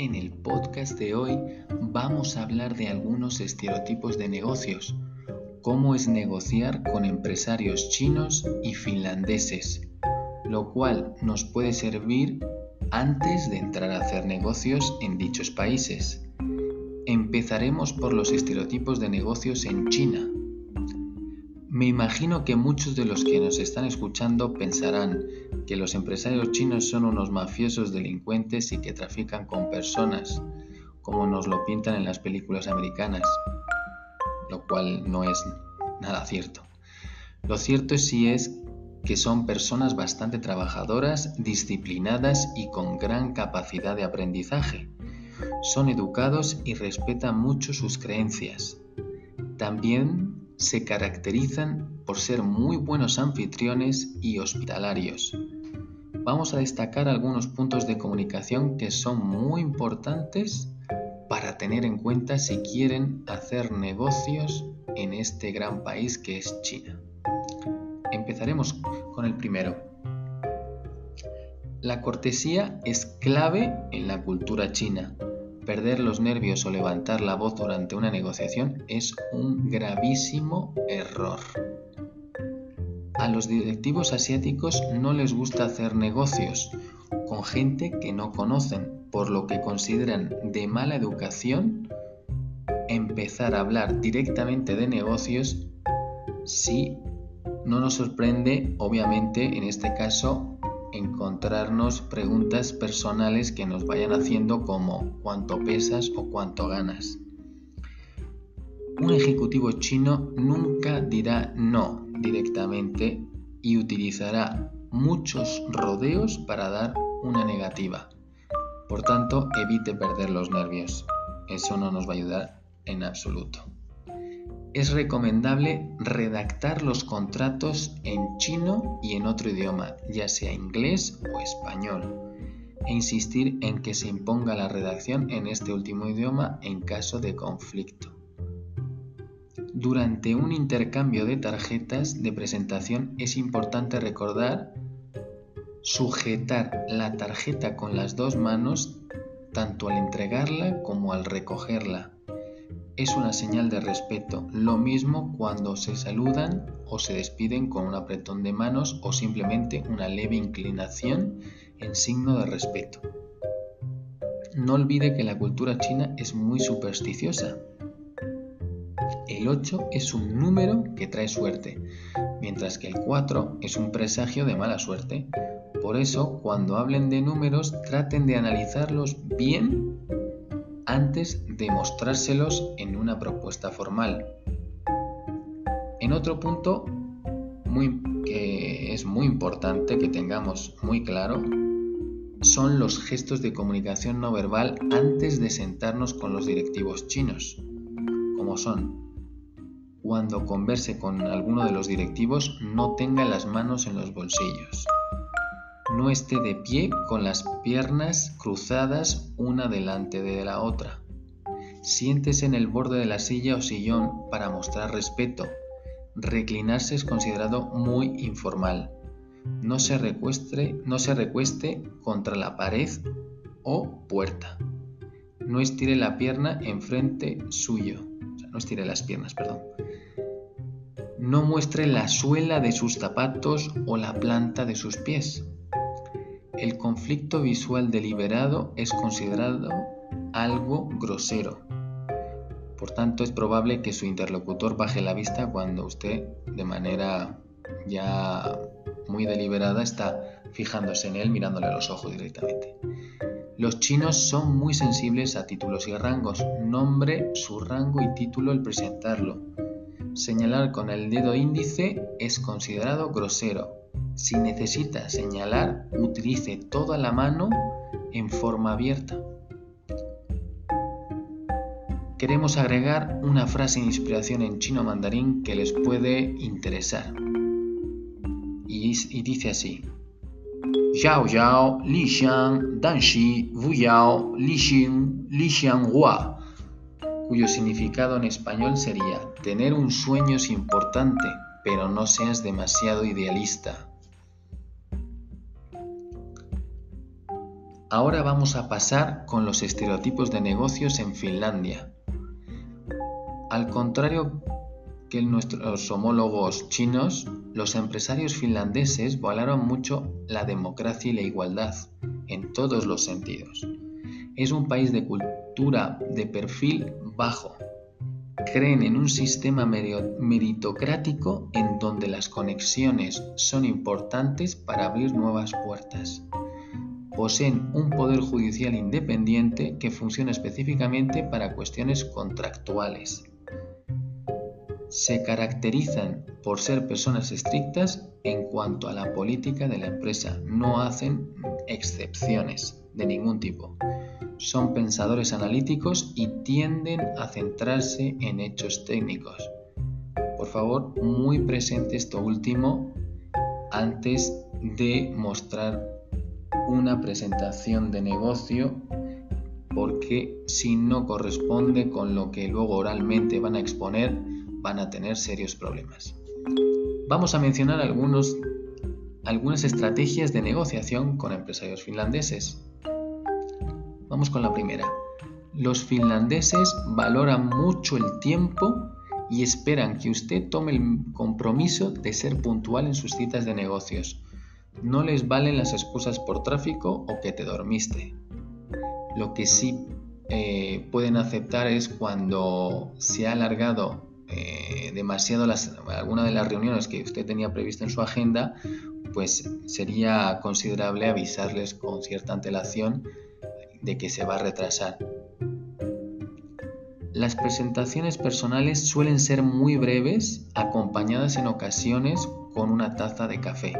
En el podcast de hoy vamos a hablar de algunos estereotipos de negocios, cómo es negociar con empresarios chinos y finlandeses, lo cual nos puede servir antes de entrar a hacer negocios en dichos países. Empezaremos por los estereotipos de negocios en China. Me imagino que muchos de los que nos están escuchando pensarán que los empresarios chinos son unos mafiosos delincuentes y que trafican con personas, como nos lo pintan en las películas americanas, lo cual no es nada cierto. Lo cierto sí es que son personas bastante trabajadoras, disciplinadas y con gran capacidad de aprendizaje. Son educados y respetan mucho sus creencias. También se caracterizan por ser muy buenos anfitriones y hospitalarios vamos a destacar algunos puntos de comunicación que son muy importantes para tener en cuenta si quieren hacer negocios en este gran país que es China. Empezaremos con el primero. La cortesía es clave en la cultura china. Perder los nervios o levantar la voz durante una negociación es un gravísimo error. A los directivos asiáticos no les gusta hacer negocios con gente que no conocen, por lo que consideran de mala educación empezar a hablar directamente de negocios si no nos sorprende, obviamente, en este caso, encontrarnos preguntas personales que nos vayan haciendo como cuánto pesas o cuánto ganas. Un ejecutivo chino nunca dirá no directamente y utilizará muchos rodeos para dar una negativa. Por tanto, evite perder los nervios. Eso no nos va a ayudar en absoluto. Es recomendable redactar los contratos en chino y en otro idioma, ya sea inglés o español, e insistir en que se imponga la redacción en este último idioma en caso de conflicto. Durante un intercambio de tarjetas de presentación es importante recordar sujetar la tarjeta con las dos manos tanto al entregarla como al recogerla. Es una señal de respeto, lo mismo cuando se saludan o se despiden con un apretón de manos o simplemente una leve inclinación en signo de respeto. No olvide que la cultura china es muy supersticiosa el 8 es un número que trae suerte, mientras que el 4 es un presagio de mala suerte. Por eso, cuando hablen de números, traten de analizarlos bien antes de mostrárselos en una propuesta formal. En otro punto que es muy importante que tengamos muy claro son los gestos de comunicación no verbal antes de sentarnos con los directivos chinos, como son cuando converse con alguno de los directivos no tenga las manos en los bolsillos. No esté de pie con las piernas cruzadas una delante de la otra. Siéntese en el borde de la silla o sillón para mostrar respeto. Reclinarse es considerado muy informal. No se, recueste, no se recueste contra la pared o puerta. No estire la pierna enfrente suyo. no estire las piernas, perdón. No muestre la suela de sus zapatos o la planta de sus pies. El conflicto visual deliberado es considerado algo grosero. Por tanto, es probable que su interlocutor baje la vista cuando usted, de manera ya muy deliberada, está fijándose en él, mirándole a los ojos directamente. Los chinos son muy sensibles a títulos y rangos. Nombre, su rango y título al presentarlo. Señalar con el dedo índice es considerado grosero. Si necesita señalar, utilice toda la mano en forma abierta. Queremos agregar una frase de inspiración en chino mandarín que les puede interesar. Y, dice así. Yao Yao Li Xiang Dan Shi Wu Yao Li Xing Li Xiang Hua cuyo significado en español sería tener un sueño es importante, pero no seas demasiado idealista. Ahora vamos a pasar con los estereotipos de negocios en Finlandia. Al contrario que nuestros homólogos chinos, los empresarios finlandeses valoran mucho la democracia y la igualdad en todos los sentidos. Es un país de cultura de perfil bajo. Creen en un sistema meritocrático en donde las conexiones son importantes para abrir nuevas puertas poseen un poder judicial independiente que funciona específicamente para cuestiones contractuales se caracterizan por ser personas estrictas en cuanto a la política de la empresa. No hacen excepciones de ningún tipo. Son pensadores analíticos y tienden a centrarse en hechos técnicos. Por favor, muy presente esto último antes de mostrar una presentación de negocio porque si no corresponde con lo que luego oralmente van a exponer, van a tener serios problemas. Vamos a mencionar algunos, algunas estrategias de negociación con empresarios finlandeses. Vamos con la primera. Los finlandeses valoran mucho el tiempo y esperan que usted tome el compromiso de ser puntual en sus citas de negocios. No les valen las excusas por tráfico o que te dormiste. Lo que sí eh, pueden aceptar es cuando se ha alargado eh, demasiado alguna de las reuniones que usted tenía prevista en su agenda, pues sería considerable avisarles con cierta antelación de que se va a retrasar. Las presentaciones personales suelen ser muy breves, acompañadas en ocasiones con una taza de café,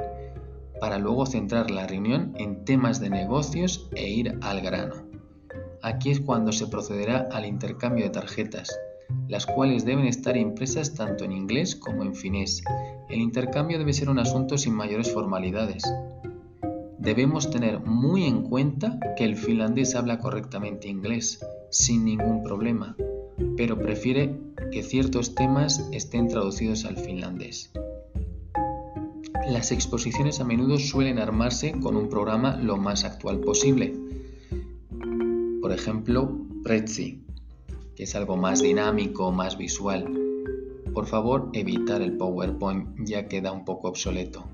para luego centrar la reunión en temas de negocios e ir al grano. Aquí es cuando se procederá al intercambio de tarjetas, las cuales deben estar impresas tanto en inglés como en finés. El intercambio debe ser un asunto sin mayores formalidades. Debemos tener muy en cuenta que el finlandés habla correctamente inglés, sin ningún problema, pero prefiere que ciertos temas estén traducidos al finlandés. Las exposiciones a menudo suelen armarse con un programa lo más actual posible. Por ejemplo, Prezi, es algo más dinámico, más visual. Por favor, evitar el PowerPoint ya queda un poco obsoleto.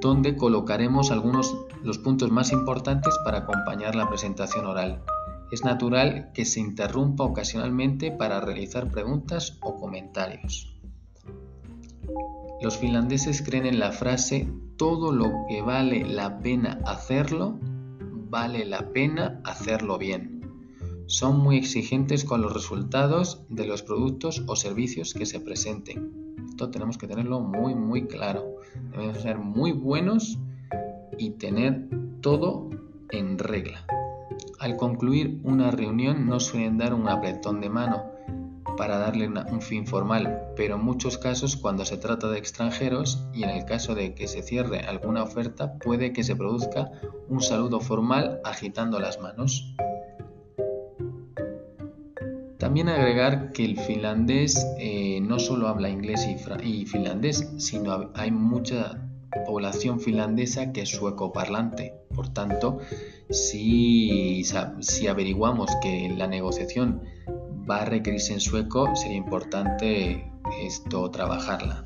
Donde colocaremos algunos los puntos más importantes para acompañar la presentación oral. Es natural que se interrumpa ocasionalmente para realizar preguntas o comentarios. Los finlandeses creen en la frase todo lo que vale la pena hacerlo, vale la pena hacerlo bien son muy exigentes con los resultados de los productos o servicios que se presenten. Esto tenemos que tenerlo muy muy claro. Debemos ser muy buenos y tener todo en regla. Al concluir una reunión no suelen dar un apretón de mano, para darle un fin formal, pero en muchos casos cuando se trata de extranjeros y en el caso de que se cierre alguna oferta puede que se produzca un saludo formal agitando las manos. También agregar que el finlandés eh, no solo habla inglés y, finlandés, sino hay mucha población finlandesa que es sueco parlante. Por tanto, si, si averiguamos que la negociación va a requerirse en sueco, sería importante esto trabajarla.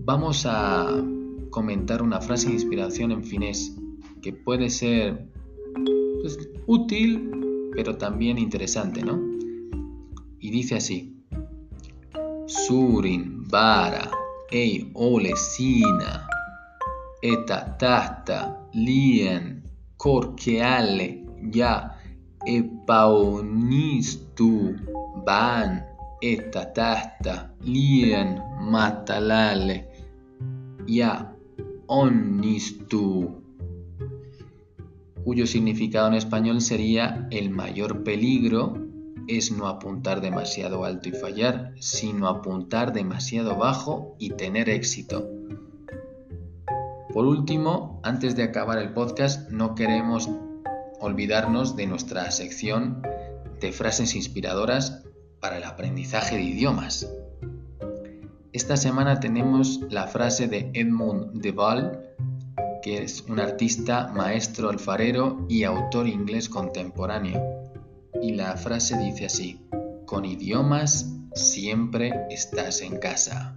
Vamos a comentar una frase de inspiración en finés que puede ser pues, útil, pero también interesante, ¿no? Y dice así: Surin vara ei ole siinä, eta tahta lien korkealle ja epäonnistu vaan että tähtä liian matalalle ja onnistuu cuyo significado en español sería el mayor peligro es no apuntar demasiado alto y fallar, sino apuntar demasiado bajo y tener éxito. Por último, antes de acabar el podcast, no queremos olvidarnos de nuestra sección de frases inspiradoras para el aprendizaje de idiomas. Esta semana tenemos la frase de Edmund de Waal, que es un artista, maestro alfarero y autor inglés contemporáneo. Y la frase dice así, con idiomas siempre estás en casa.